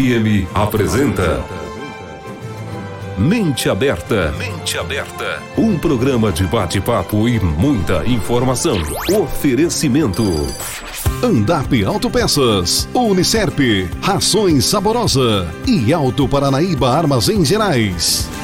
FM apresenta Mente Aberta. Mente Aberta. Um programa de bate-papo e muita informação. Oferecimento. Andap Autopeças, Unicerp, Rações Saborosa e Alto Paranaíba Armazéns Gerais.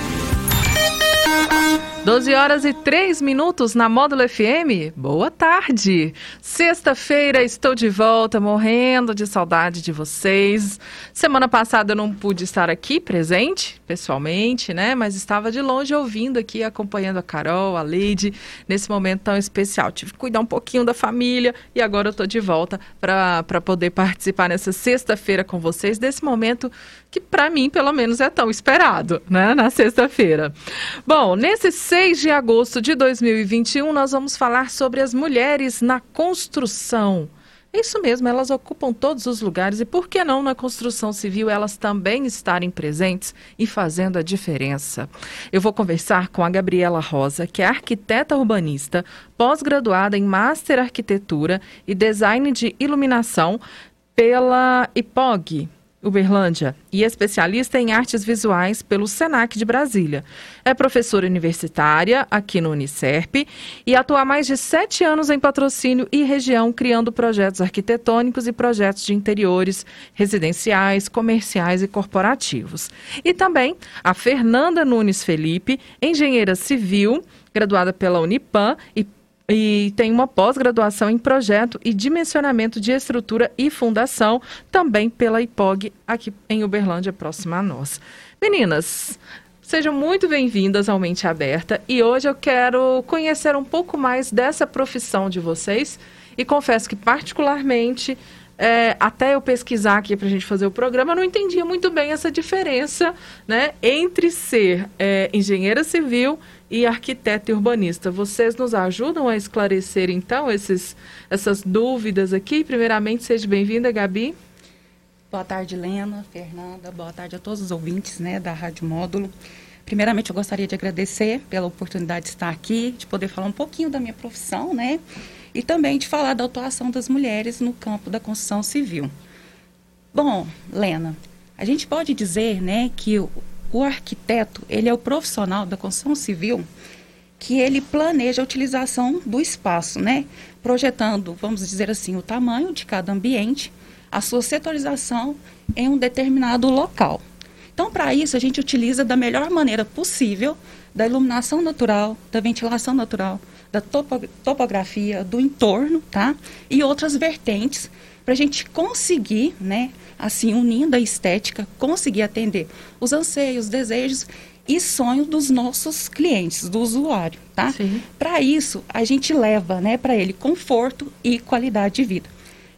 12 horas e 3 minutos na Módulo FM. Boa tarde. Sexta-feira estou de volta, morrendo de saudade de vocês. Semana passada eu não pude estar aqui presente, pessoalmente, né? Mas estava de longe ouvindo aqui, acompanhando a Carol, a Leide, nesse momento tão especial. Tive que cuidar um pouquinho da família e agora eu estou de volta para poder participar nessa sexta-feira com vocês, desse momento que para mim, pelo menos, é tão esperado, né? Na sexta-feira. Bom, nesse 6 de agosto de 2021, nós vamos falar sobre as mulheres na construção. É isso mesmo, elas ocupam todos os lugares e por que não na construção civil elas também estarem presentes e fazendo a diferença? Eu vou conversar com a Gabriela Rosa, que é arquiteta urbanista, pós-graduada em Master Arquitetura e Design de Iluminação pela IPOG, Uberlândia e especialista em artes visuais pelo SENAC de Brasília. É professora universitária aqui no Unicerp e atua há mais de sete anos em patrocínio e região, criando projetos arquitetônicos e projetos de interiores, residenciais, comerciais e corporativos. E também a Fernanda Nunes Felipe, engenheira civil, graduada pela Unipam e e tem uma pós-graduação em projeto e dimensionamento de estrutura e fundação, também pela IPOG, aqui em Uberlândia, próxima a nós. Meninas, sejam muito bem-vindas ao Mente Aberta e hoje eu quero conhecer um pouco mais dessa profissão de vocês e confesso que, particularmente, é, até eu pesquisar aqui para a gente fazer o programa, eu não entendia muito bem essa diferença né, entre ser é, engenheira civil e arquiteto e urbanista. Vocês nos ajudam a esclarecer, então, esses, essas dúvidas aqui? Primeiramente, seja bem-vinda, Gabi. Boa tarde, Lena, Fernanda, boa tarde a todos os ouvintes né, da Rádio Módulo. Primeiramente, eu gostaria de agradecer pela oportunidade de estar aqui, de poder falar um pouquinho da minha profissão, né? E também de falar da atuação das mulheres no campo da construção civil. Bom, Lena, a gente pode dizer, né, que o arquiteto, ele é o profissional da construção civil que ele planeja a utilização do espaço, né? Projetando, vamos dizer assim, o tamanho de cada ambiente, a sua setorização em um determinado local. Então, para isso, a gente utiliza da melhor maneira possível da iluminação natural, da ventilação natural, da topo topografia, do entorno, tá? E outras vertentes para a gente conseguir, né, assim, unindo a estética, conseguir atender os anseios, desejos e sonhos dos nossos clientes, do usuário, tá? Para isso, a gente leva, né, para ele conforto e qualidade de vida.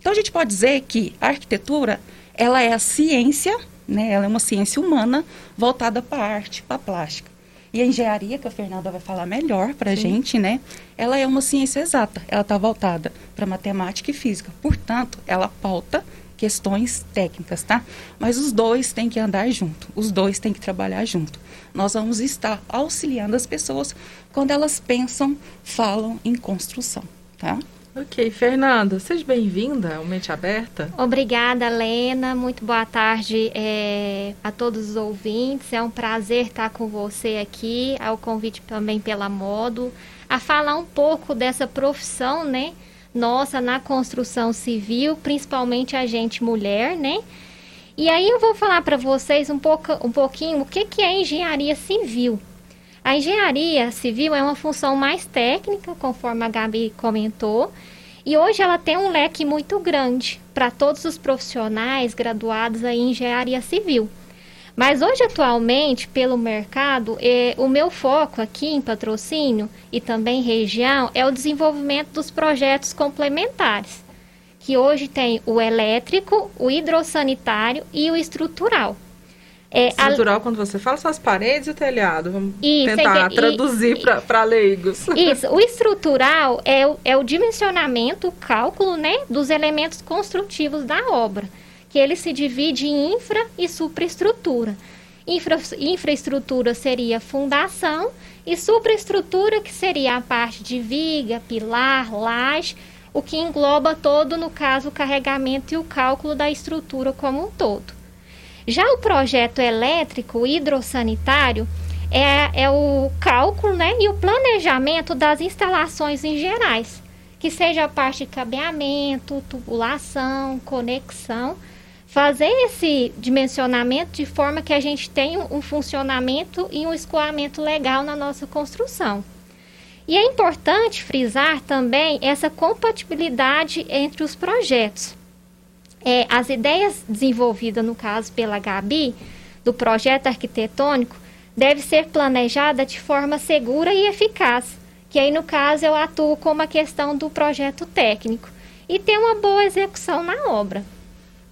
Então a gente pode dizer que a arquitetura, ela é a ciência, né, ela é uma ciência humana voltada para a arte, para a plástica. E a engenharia, que a Fernanda vai falar melhor para a gente, né? Ela é uma ciência exata. Ela está voltada para matemática e física. Portanto, ela pauta questões técnicas, tá? Mas os dois têm que andar junto. Os dois têm que trabalhar junto. Nós vamos estar auxiliando as pessoas quando elas pensam, falam em construção, tá? Ok, Fernanda, seja bem-vinda ao Mente Aberta. Obrigada, Lena. Muito boa tarde é, a todos os ouvintes. É um prazer estar com você aqui, ao convite também pela Modo, a falar um pouco dessa profissão, né? Nossa, na construção civil, principalmente a gente mulher, né? E aí eu vou falar para vocês um, pouco, um pouquinho o que, que é engenharia civil. A engenharia civil é uma função mais técnica, conforme a Gabi comentou, e hoje ela tem um leque muito grande para todos os profissionais graduados em engenharia civil. Mas hoje, atualmente, pelo mercado, é, o meu foco aqui em patrocínio e também região é o desenvolvimento dos projetos complementares, que hoje tem o elétrico, o hidrossanitário e o estrutural. É, Estrutural, a... quando você fala, são as paredes e o telhado. Vamos isso, tentar traduzir para leigos. Isso. O estrutural é o, é o dimensionamento, o cálculo né, dos elementos construtivos da obra, que ele se divide em infra e supraestrutura. Infra, infraestrutura seria fundação e supraestrutura, que seria a parte de viga, pilar, laje, o que engloba todo, no caso, o carregamento e o cálculo da estrutura como um todo. Já o projeto elétrico hidrossanitário é, é o cálculo né, e o planejamento das instalações em gerais, que seja a parte de cabeamento, tubulação, conexão, fazer esse dimensionamento de forma que a gente tenha um funcionamento e um escoamento legal na nossa construção. E é importante frisar também essa compatibilidade entre os projetos. É, as ideias desenvolvidas, no caso, pela Gabi, do projeto arquitetônico, deve ser planejada de forma segura e eficaz, que aí, no caso, eu atuo como a questão do projeto técnico, e ter uma boa execução na obra.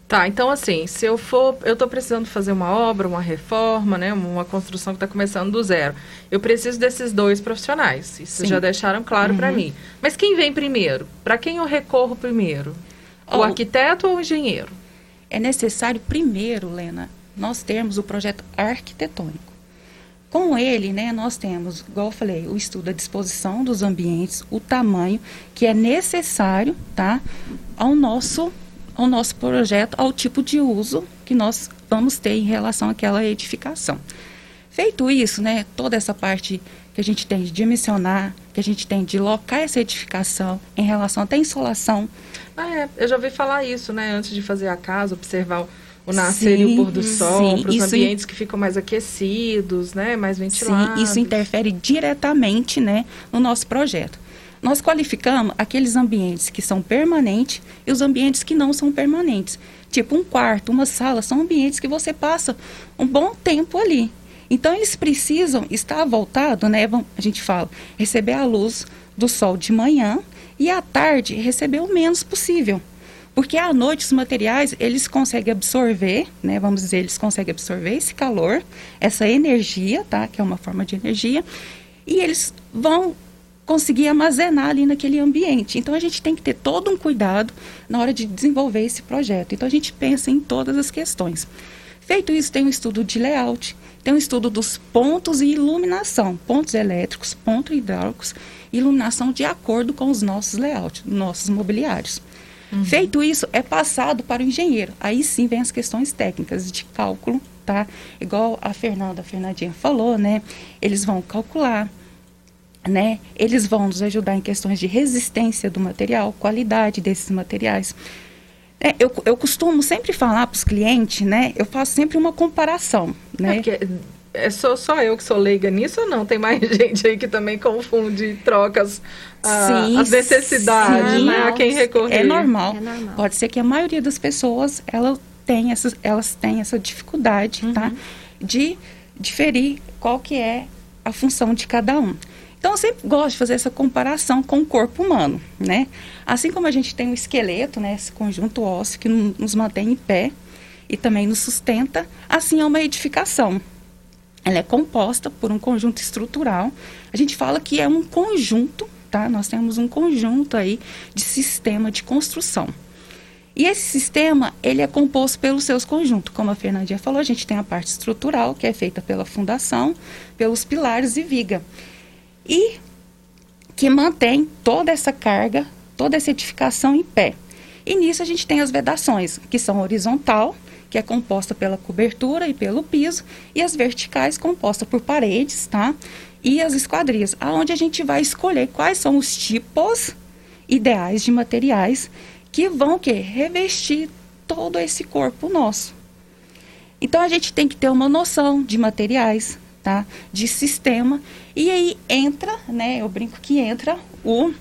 Tá, então assim, se eu for, eu estou precisando fazer uma obra, uma reforma, né, uma construção que está começando do zero, eu preciso desses dois profissionais. Isso Sim. já deixaram claro uhum. para mim. Mas quem vem primeiro? Para quem eu recorro primeiro? O arquiteto ou o engenheiro? É necessário primeiro, Lena, nós termos o projeto arquitetônico. Com ele, né, nós temos, igual eu falei, o estudo da disposição dos ambientes, o tamanho que é necessário, tá, ao nosso ao nosso projeto, ao tipo de uso que nós vamos ter em relação àquela edificação. Feito isso, né, toda essa parte que a gente tem de dimensionar, que a gente tem de locar essa edificação em relação até à insolação. Ah, é, eu já ouvi falar isso, né, antes de fazer a casa, observar o, nascer sim, e o pôr do sol, para os ambientes que ficam mais aquecidos, né, mais ventilados. Sim, isso interfere diretamente, né, no nosso projeto. Nós qualificamos aqueles ambientes que são permanentes e os ambientes que não são permanentes. Tipo um quarto, uma sala, são ambientes que você passa um bom tempo ali. Então eles precisam estar voltados, né? A gente fala, receber a luz do sol de manhã e à tarde receber o menos possível. Porque à noite os materiais, eles conseguem absorver, né? Vamos dizer, eles conseguem absorver esse calor, essa energia, tá? Que é uma forma de energia. E eles vão conseguir armazenar ali naquele ambiente. Então a gente tem que ter todo um cuidado na hora de desenvolver esse projeto. Então a gente pensa em todas as questões. Feito isso, tem um estudo de layout, tem um estudo dos pontos e iluminação, pontos elétricos, pontos hidráulicos, iluminação de acordo com os nossos layouts, nossos mobiliários. Uhum. Feito isso, é passado para o engenheiro. Aí sim vem as questões técnicas de cálculo, tá? Igual a Fernanda, a Fernandinha falou, né? Eles vão calcular né? Eles vão nos ajudar em questões de resistência do material, qualidade desses materiais. É, eu, eu costumo sempre falar para os clientes, né? Eu faço sempre uma comparação, né? É é só, só eu que sou leiga nisso ou não? Tem mais gente aí que também confunde trocas ah, sim, as necessidades, sim, né? A quem recorrer. É normal. é normal. Pode ser que a maioria das pessoas ela tem essa, elas têm essa dificuldade, tá? uhum. tá? De diferir qual que é a função de cada um. Então, eu sempre gosto de fazer essa comparação com o corpo humano, né? Assim como a gente tem o esqueleto, né, esse conjunto ósseo que nos mantém em pé e também nos sustenta, assim é uma edificação. Ela é composta por um conjunto estrutural. A gente fala que é um conjunto, tá? Nós temos um conjunto aí de sistema de construção. E esse sistema, ele é composto pelos seus conjuntos. Como a Fernandinha falou, a gente tem a parte estrutural, que é feita pela fundação, pelos pilares e viga e que mantém toda essa carga, toda essa edificação em pé. E nisso a gente tem as vedações, que são horizontal, que é composta pela cobertura e pelo piso, e as verticais composta por paredes, tá? E as esquadrias, aonde a gente vai escolher quais são os tipos ideais de materiais que vão que revestir todo esse corpo nosso. Então a gente tem que ter uma noção de materiais, tá? De sistema. E aí entra, né? Eu brinco que entra o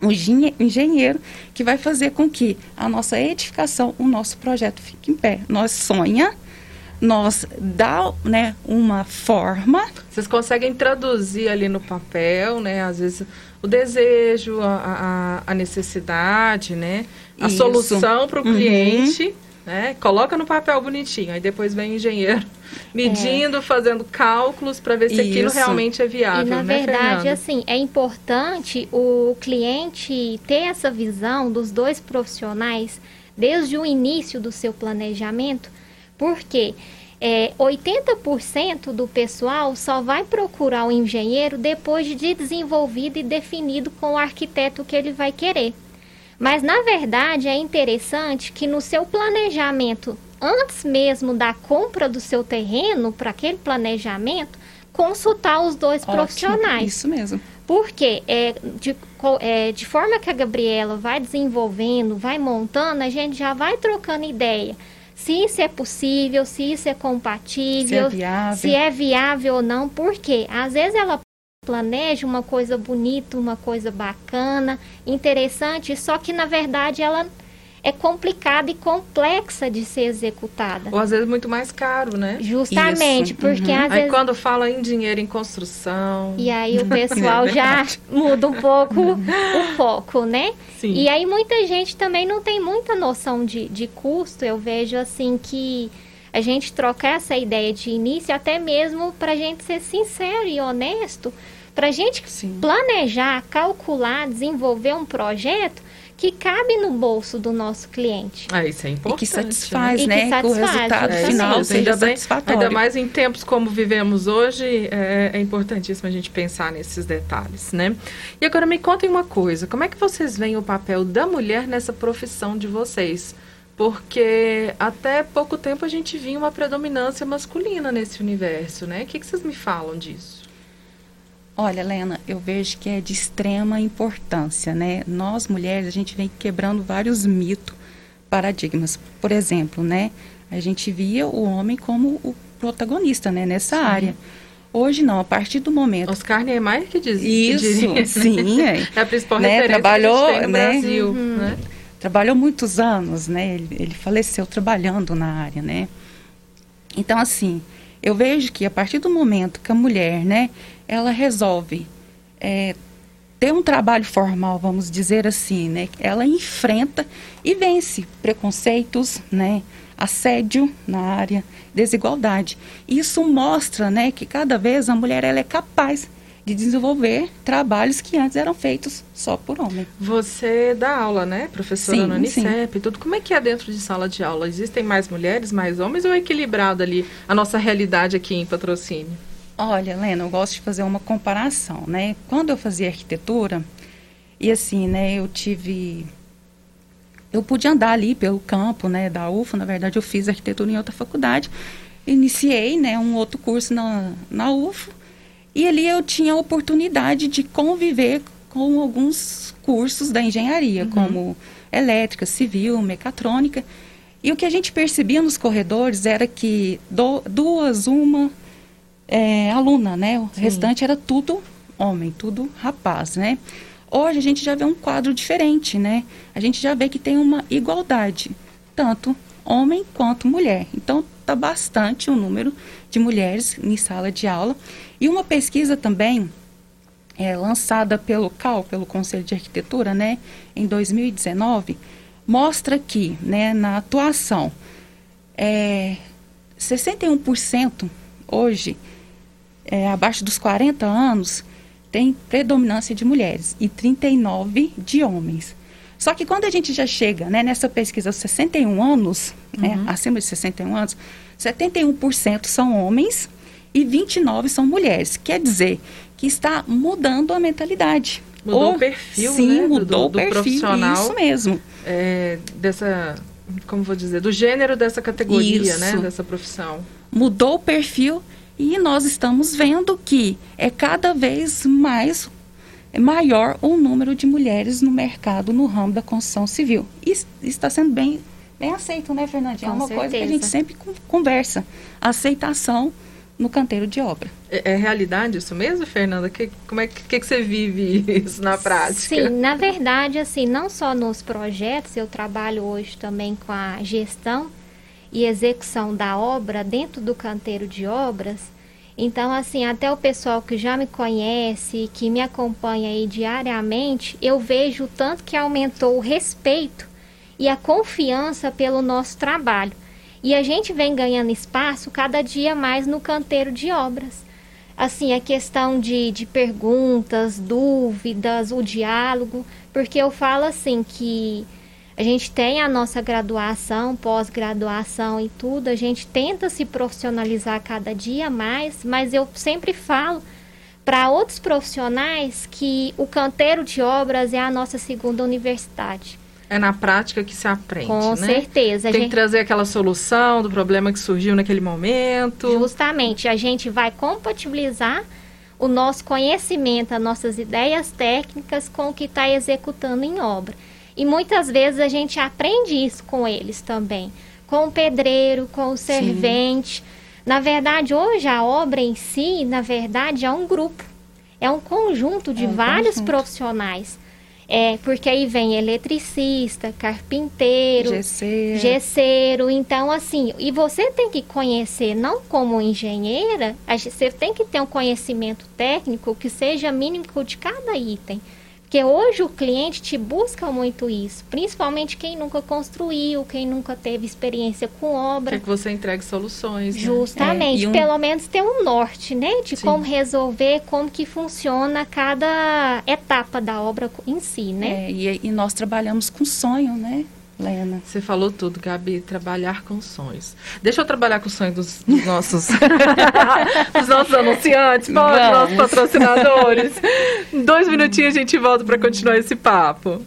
o engenheiro que vai fazer com que a nossa edificação, o nosso projeto fique em pé. Nós sonha, nós dá né, uma forma. Vocês conseguem traduzir ali no papel, né? Às vezes o desejo, a, a, a necessidade, né? A Isso. solução para o uhum. Né? Coloca no papel bonitinho, aí depois vem o engenheiro medindo, é. fazendo cálculos para ver se Isso. aquilo realmente é viável. E na né, verdade, Fernanda? assim, é importante o cliente ter essa visão dos dois profissionais desde o início do seu planejamento, porque é, 80% do pessoal só vai procurar o engenheiro depois de desenvolvido e definido com o arquiteto que ele vai querer. Mas, na verdade, é interessante que no seu planejamento antes mesmo da compra do seu terreno, para aquele planejamento, consultar os dois Ótimo, profissionais. Isso mesmo. Porque é, de, é, de forma que a Gabriela vai desenvolvendo, vai montando, a gente já vai trocando ideia. Se isso é possível, se isso é compatível, se é viável, se é viável ou não. Porque às vezes ela planeja uma coisa bonita, uma coisa bacana, interessante, só que na verdade ela é complicada e complexa de ser executada. Ou às vezes muito mais caro, né? Justamente, Isso. porque uhum. às aí vezes... quando fala em dinheiro em construção... E aí o pessoal é já muda um pouco o foco, né? Sim. E aí muita gente também não tem muita noção de, de custo. Eu vejo assim que a gente trocar essa ideia de início, até mesmo para a gente ser sincero e honesto, para a gente Sim. planejar, calcular, desenvolver um projeto que cabe no bolso do nosso cliente. Ah, isso é importante. E que satisfaz, né? né? Que, o resultado é, final seja satisfatório. Ainda mais em tempos como vivemos hoje, é, é, importantíssimo a gente pensar nesses detalhes, né? E agora me contem uma coisa, como é que vocês veem o papel da mulher nessa profissão de vocês? Porque até pouco tempo a gente via uma predominância masculina nesse universo, né? O que, que vocês me falam disso? Olha, Lena, eu vejo que é de extrema importância, né? Nós mulheres, a gente vem quebrando vários mitos, paradigmas. Por exemplo, né? A gente via o homem como o protagonista, né? Nessa sim. área. Hoje não, a partir do momento. Oscar Niemeyer que diz isso. Que sim, é. é a principal né? Trabalhou, que a gente no né? Brasil, uhum. né? Trabalhou muitos anos, né? Ele, ele faleceu trabalhando na área, né? Então, assim, eu vejo que a partir do momento que a mulher, né, ela resolve é, ter um trabalho formal, vamos dizer assim, né, ela enfrenta e vence preconceitos, né, assédio na área, desigualdade. Isso mostra, né, que cada vez a mulher ela é capaz de desenvolver trabalhos que antes eram feitos só por homem. Você dá aula, né, professora sim, no Unicep, tudo. Como é que é dentro de sala de aula? Existem mais mulheres, mais homens ou é equilibrado ali a nossa realidade aqui em patrocínio? Olha, Lena, eu gosto de fazer uma comparação, né? Quando eu fazia arquitetura, e assim, né, eu tive eu pude andar ali pelo campo, né, da UFA, na verdade eu fiz arquitetura em outra faculdade, iniciei, né, um outro curso na, na UFA, e ali eu tinha a oportunidade de conviver com alguns cursos da engenharia, uhum. como elétrica, civil, mecatrônica. E o que a gente percebia nos corredores era que do, duas, uma é, aluna, né? O Sim. restante era tudo homem, tudo rapaz, né? Hoje a gente já vê um quadro diferente, né? A gente já vê que tem uma igualdade, tanto homem quanto mulher. Então, está bastante o número de mulheres em sala de aula. E uma pesquisa também é, lançada pelo CAL, pelo Conselho de Arquitetura, né, em 2019, mostra que, né, na atuação, é, 61% hoje, é, abaixo dos 40 anos, tem predominância de mulheres e 39 de homens. Só que quando a gente já chega né, nessa pesquisa aos 61 anos, né, uhum. né, acima de 61 anos, 71% são homens e 29% são mulheres. Quer dizer que está mudando a mentalidade. Mudou o perfil, sim, né, mudou do, do o perfil, profissional. Isso mesmo. É, dessa, como vou dizer, do gênero dessa categoria, né, isso. né, dessa profissão. Mudou o perfil e nós estamos vendo que é cada vez mais é maior o número de mulheres no mercado no ramo da construção civil. E está sendo bem, bem aceito, né, Fernandinha? É uma certeza. coisa que a gente sempre conversa. Aceitação no canteiro de obra. É, é realidade isso mesmo, Fernanda? Que, como é que, que, que você vive isso na prática? Sim, na verdade, assim, não só nos projetos, eu trabalho hoje também com a gestão e execução da obra dentro do canteiro de obras. Então, assim, até o pessoal que já me conhece, que me acompanha aí diariamente, eu vejo o tanto que aumentou o respeito e a confiança pelo nosso trabalho. E a gente vem ganhando espaço cada dia mais no canteiro de obras. Assim, a questão de, de perguntas, dúvidas, o diálogo, porque eu falo assim que a gente tem a nossa graduação, pós-graduação e tudo, a gente tenta se profissionalizar cada dia mais, mas eu sempre falo para outros profissionais que o canteiro de obras é a nossa segunda universidade. É na prática que se aprende, Com né? certeza. Tem gente... que trazer aquela solução do problema que surgiu naquele momento. Justamente, a gente vai compatibilizar o nosso conhecimento, as nossas ideias técnicas com o que está executando em obra. E muitas vezes a gente aprende isso com eles também, com o pedreiro, com o servente. Sim. Na verdade, hoje a obra em si, na verdade, é um grupo, é um conjunto de é um vários conjunto. profissionais. É, porque aí vem eletricista, carpinteiro, gesseiro. gesseiro. Então, assim, e você tem que conhecer, não como engenheira, você tem que ter um conhecimento técnico que seja mínimo de cada item. Porque hoje o cliente te busca muito isso, principalmente quem nunca construiu, quem nunca teve experiência com obra. Quer que você entregue soluções. Né? Justamente, é, um... pelo menos ter um norte, né? De Sim. como resolver, como que funciona cada etapa da obra em si, né? É, e, e nós trabalhamos com sonho, né? Lena. Você falou tudo, Gabi, trabalhar com sonhos. Deixa eu trabalhar com o sonho dos, dos nossos dos nossos anunciantes, pode, nossos patrocinadores. Dois minutinhos a gente volta para continuar esse papo.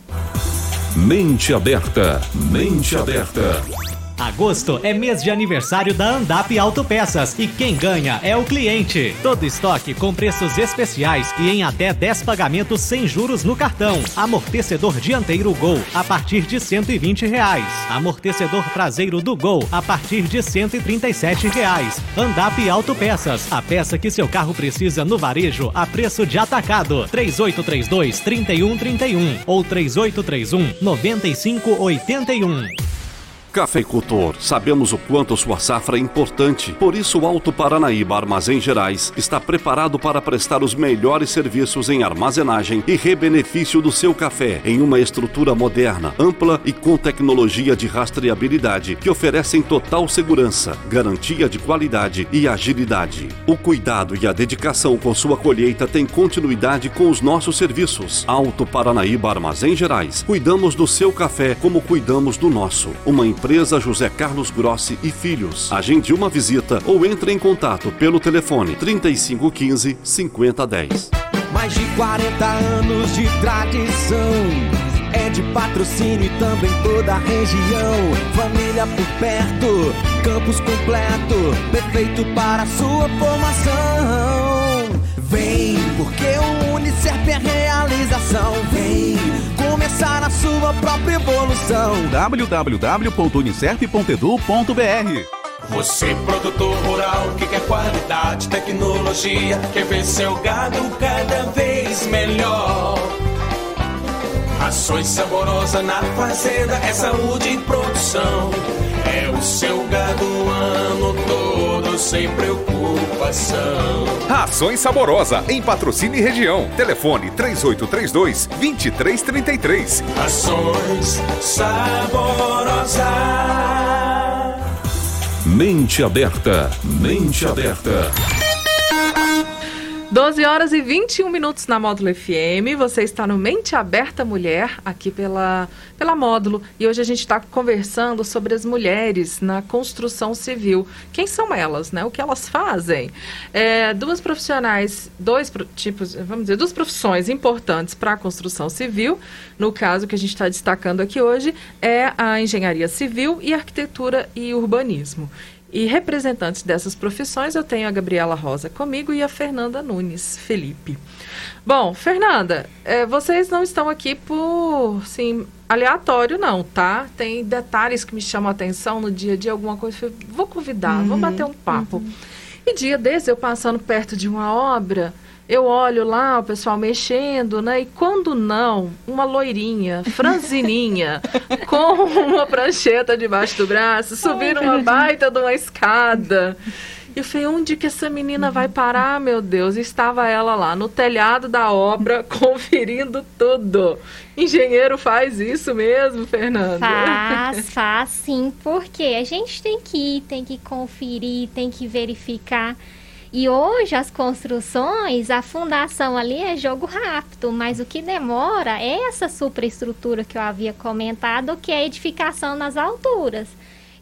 Mente aberta, mente aberta. Agosto é mês de aniversário da Andap Autopeças e quem ganha é o cliente. Todo estoque com preços especiais e em até 10 pagamentos sem juros no cartão. Amortecedor dianteiro Gol a partir de 120 reais. Amortecedor traseiro do Gol a partir de 137 reais. Andap Autopeças, a peça que seu carro precisa no varejo a preço de atacado. 3832 3131 ou 3831 9581. Cafeicultor, sabemos o quanto sua safra é importante. Por isso, o Alto Paranaíba Armazém Gerais está preparado para prestar os melhores serviços em armazenagem e rebenefício do seu café em uma estrutura moderna, ampla e com tecnologia de rastreabilidade que oferecem total segurança, garantia de qualidade e agilidade. O cuidado e a dedicação com sua colheita têm continuidade com os nossos serviços. Alto Paranaíba Armazém Gerais. Cuidamos do seu café como cuidamos do nosso. Uma empresa José Carlos Grossi e Filhos. Agende uma visita ou entre em contato pelo telefone 3515 5010. Mais de 40 anos de tradição. É de patrocínio e também toda a região. Família por perto, campus completo, perfeito para sua formação. Vem, porque o Unicef é realização. Vem começar a sua própria evolução. www.unicef.edu.br Você, produtor rural, que quer qualidade, tecnologia, quer ver seu gado cada vez melhor. Ações saborosa na fazenda, é saúde e produção. É o seu gado o ano todo sem preocupação. Ações Saborosa, em patrocínio e região. Telefone 3832 2333. Ações Saborosa. Mente aberta, mente aberta. 12 horas e 21 minutos na Módulo FM. Você está no Mente Aberta Mulher, aqui pela, pela Módulo. E hoje a gente está conversando sobre as mulheres na construção civil. Quem são elas, né? O que elas fazem? É, duas profissionais, dois tipos, vamos dizer, duas profissões importantes para a construção civil. No caso que a gente está destacando aqui hoje, é a engenharia civil e arquitetura e urbanismo. E representantes dessas profissões, eu tenho a Gabriela Rosa comigo e a Fernanda Nunes Felipe. Bom, Fernanda, é, vocês não estão aqui por, sim, aleatório não, tá? Tem detalhes que me chamam a atenção no dia a dia, alguma coisa, vou convidar, uhum, vamos bater um papo. Uhum. E dia desses, eu passando perto de uma obra, eu olho lá o pessoal mexendo, né? E quando não, uma loirinha, franzininha, com uma prancheta debaixo do braço, subindo uma baita de uma escada. E eu falei, onde que essa menina vai parar, meu Deus? E estava ela lá, no telhado da obra, conferindo tudo. Engenheiro faz isso mesmo, Fernanda? Faz, faz sim, porque a gente tem que ir, tem que conferir, tem que verificar. E hoje as construções, a fundação ali é jogo rápido, mas o que demora é essa superestrutura que eu havia comentado, que é a edificação nas alturas.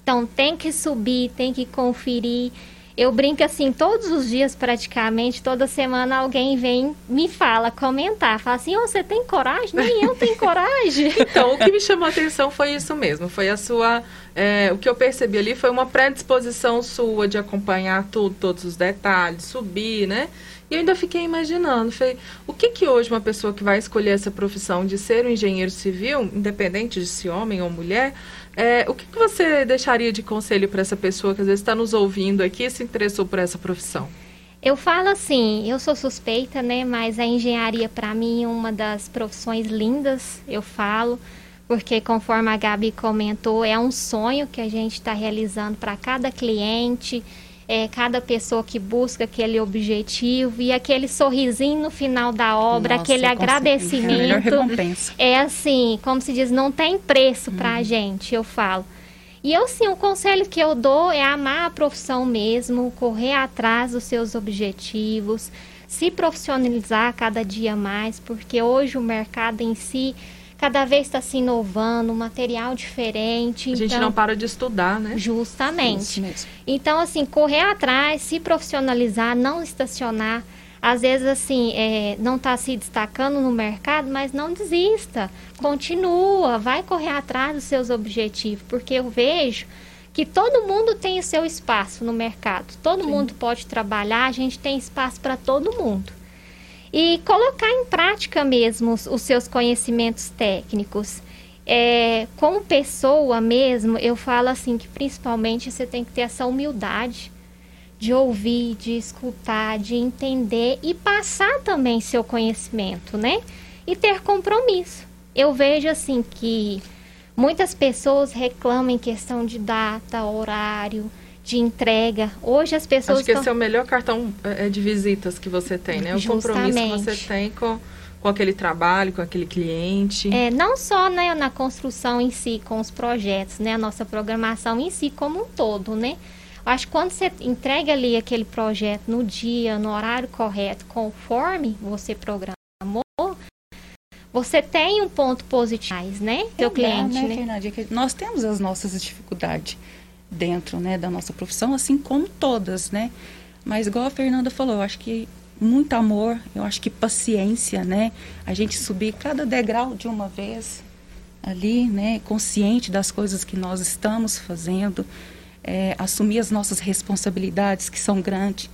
Então tem que subir, tem que conferir. Eu brinco assim, todos os dias praticamente, toda semana alguém vem me fala, comentar, fala assim, oh, você tem coragem? Nem eu tenho coragem. então, o que me chamou a atenção foi isso mesmo, foi a sua, é, o que eu percebi ali foi uma predisposição sua de acompanhar tudo, todos os detalhes, subir, né? E eu ainda fiquei imaginando, falei, o que que hoje uma pessoa que vai escolher essa profissão de ser um engenheiro civil, independente de se homem ou mulher, é, o que, que você deixaria de conselho para essa pessoa que às vezes está nos ouvindo aqui e se interessou por essa profissão? Eu falo assim, eu sou suspeita, né? Mas a engenharia para mim é uma das profissões lindas, eu falo, porque conforme a Gabi comentou, é um sonho que a gente está realizando para cada cliente é, cada pessoa que busca aquele objetivo e aquele sorrisinho no final da obra, Nossa, aquele agradecimento. É, é assim, como se diz, não tem preço para a uhum. gente, eu falo. E eu sim, o conselho que eu dou é amar a profissão mesmo, correr atrás dos seus objetivos, se profissionalizar cada dia mais, porque hoje o mercado em si cada vez está se inovando, material diferente. A gente então, não para de estudar, né? Justamente. Então, assim, correr atrás, se profissionalizar, não estacionar. Às vezes, assim, é, não está se destacando no mercado, mas não desista. Continua, vai correr atrás dos seus objetivos, porque eu vejo que todo mundo tem o seu espaço no mercado. Todo Sim. mundo pode trabalhar, a gente tem espaço para todo mundo e colocar em prática mesmo os, os seus conhecimentos técnicos. É, como pessoa mesmo, eu falo assim que principalmente você tem que ter essa humildade de ouvir, de escutar, de entender e passar também seu conhecimento, né? E ter compromisso. Eu vejo assim que muitas pessoas reclamam em questão de data, horário, de entrega. Hoje as pessoas. Acho que estão... esse é o melhor cartão é, de visitas que você tem, né? O compromisso que você tem com, com aquele trabalho, com aquele cliente. É, não só né, na construção em si, com os projetos, né? A nossa programação em si como um todo, né? Acho que quando você entrega ali aquele projeto no dia, no horário correto, conforme você programou, você tem um ponto positivo, né? Seu cliente, né, né? Fernandinha, nós temos as nossas dificuldades dentro né, da nossa profissão, assim como todas, né? Mas igual a Fernanda falou, eu acho que muito amor, eu acho que paciência, né? A gente subir cada degrau de uma vez ali, né? Consciente das coisas que nós estamos fazendo, é, assumir as nossas responsabilidades que são grandes.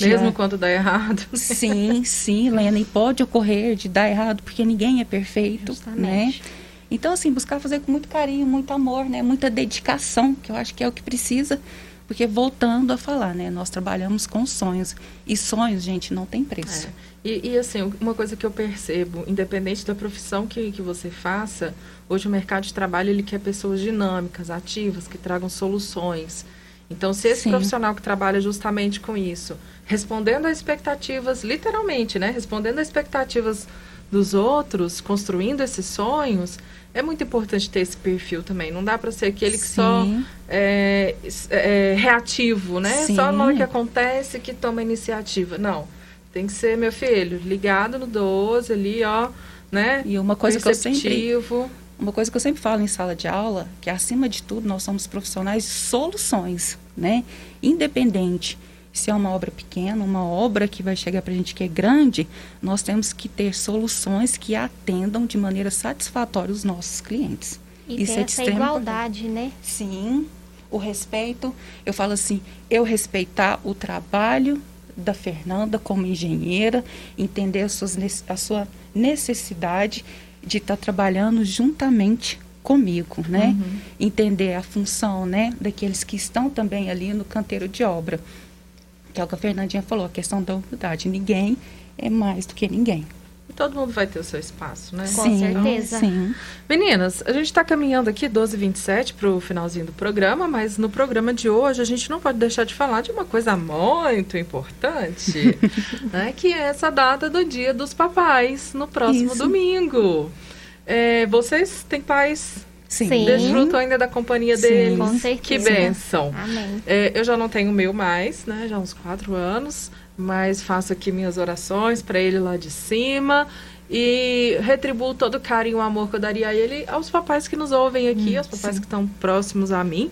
Mesmo a... quando dá errado. Sim, sim, Lena, e pode ocorrer de dar errado, porque ninguém é perfeito, né? Justamente. né? Então, assim, buscar fazer com muito carinho, muito amor, né? Muita dedicação, que eu acho que é o que precisa. Porque voltando a falar, né? Nós trabalhamos com sonhos. E sonhos, gente, não tem preço. É. E, e, assim, uma coisa que eu percebo, independente da profissão que, que você faça, hoje o mercado de trabalho ele quer pessoas dinâmicas, ativas, que tragam soluções. Então, se esse Sim. profissional que trabalha justamente com isso, respondendo às expectativas, literalmente, né? Respondendo às expectativas dos outros, construindo esses sonhos, é muito importante ter esse perfil também. Não dá para ser aquele que Sim. só é, é, reativo, né? Sim. Só na hora que acontece que toma iniciativa. Não. Tem que ser, meu filho, ligado no 12 ali, ó, né? E uma coisa que eu sempre uma coisa que eu sempre falo em sala de aula, que acima de tudo nós somos profissionais de soluções, né? Independente se é uma obra pequena, uma obra que vai chegar para a gente que é grande, nós temos que ter soluções que atendam de maneira satisfatória os nossos clientes. E Isso é essa igualdade, né? Sim, o respeito. Eu falo assim, eu respeitar o trabalho da Fernanda como engenheira, entender a, suas, a sua necessidade de estar tá trabalhando juntamente comigo, né? Uhum. Entender a função, né, daqueles que estão também ali no canteiro de obra que é o que a Fernandinha falou, a questão da humildade. Ninguém é mais do que ninguém. E todo mundo vai ter o seu espaço, né? Com sim, certeza. Sim. Meninas, a gente está caminhando aqui 12h27 para o finalzinho do programa, mas no programa de hoje a gente não pode deixar de falar de uma coisa muito importante, né? Que é essa data do Dia dos Papais, no próximo Isso. domingo. É, vocês têm pais Sim. Desfruto ainda da companhia Sim, deles. Com certeza. Que benção. Amém. É, eu já não tenho o meu mais, né? Já há uns quatro anos. Mas faço aqui minhas orações para ele lá de cima. E retribuo todo o carinho e o amor que eu daria a ele aos papais que nos ouvem aqui, hum, aos papais sim. que estão próximos a mim.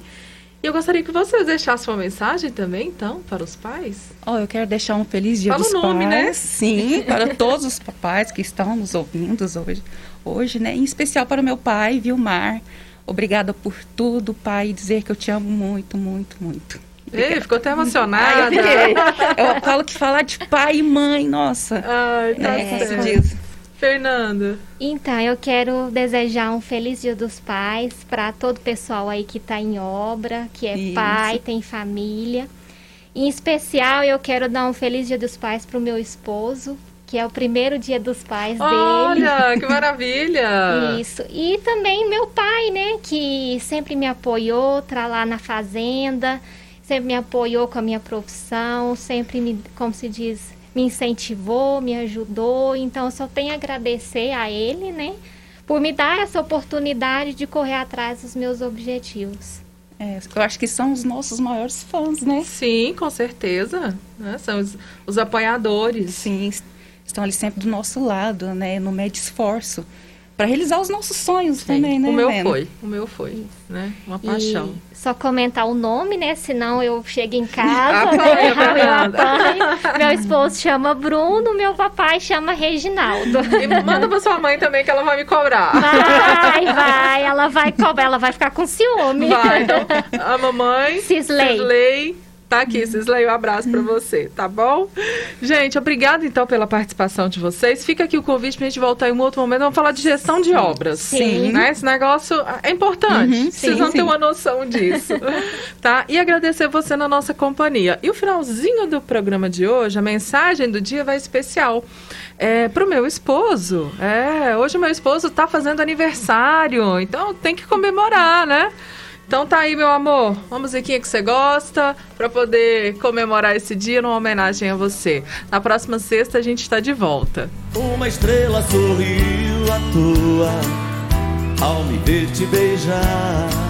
E eu gostaria que vocês deixassem uma mensagem também, então, para os pais. Oh, eu quero deixar um feliz dia Fala dos o nome, pais. né? Sim, para todos os papais que estão nos ouvindo hoje, hoje, né? Em especial para o meu pai, Vilmar. Obrigada por tudo, pai, e dizer que eu te amo muito, muito, muito. Ei, ficou até Ai, emocionada. eu, fiquei. eu falo que falar de pai e mãe, nossa. Ai, tá é, certo. isso diz. Fernanda. Então, eu quero desejar um feliz Dia dos Pais para todo o pessoal aí que está em obra, que é Isso. pai, tem família. Em especial, eu quero dar um feliz Dia dos Pais para o meu esposo, que é o primeiro Dia dos Pais dele. Olha, que maravilha. Isso. E também meu pai, né, que sempre me apoiou, tá lá na fazenda, sempre me apoiou com a minha profissão, sempre me, como se diz, me incentivou, me ajudou. Então eu só tenho a agradecer a ele, né, por me dar essa oportunidade de correr atrás dos meus objetivos. É, eu acho que são os nossos maiores fãs, né? Sim, com certeza. né? São os, os apoiadores. Sim, estão ali sempre do nosso lado, né? No meio de esforço. Para realizar os nossos sonhos também, né? o meu Helena? foi, o meu foi, né? Uma paixão. E só comentar o nome, né? Senão eu chego em casa, Apanha, né? Eu apanho. Meu esposo chama Bruno, meu papai chama Reginaldo. E manda pra sua mãe também que ela vai me cobrar. Vai, vai, ela vai cobrar, ela vai ficar com ciúme. Vai, então, a mamãe, Cisley. Cisley, tá aqui, Cisley, um abraço pra você, tá bom? Gente, obrigada então pela participação de vocês. Fica aqui o convite pra gente voltar em um outro momento. Vamos falar de gestão de obras. Sim. Né? Esse negócio é importante. Uhum, Vocês sim, vão ter sim. uma noção disso. tá? E agradecer você na nossa companhia. E o finalzinho do programa de hoje, a mensagem do dia vai especial. É, pro meu esposo. É, hoje o meu esposo tá fazendo aniversário, então tem que comemorar, né? Então tá aí, meu amor, uma musiquinha que você gosta para poder comemorar esse dia numa homenagem a você. Na próxima sexta a gente está de volta. Uma estrela sorriu à toa ao me ver te beijar.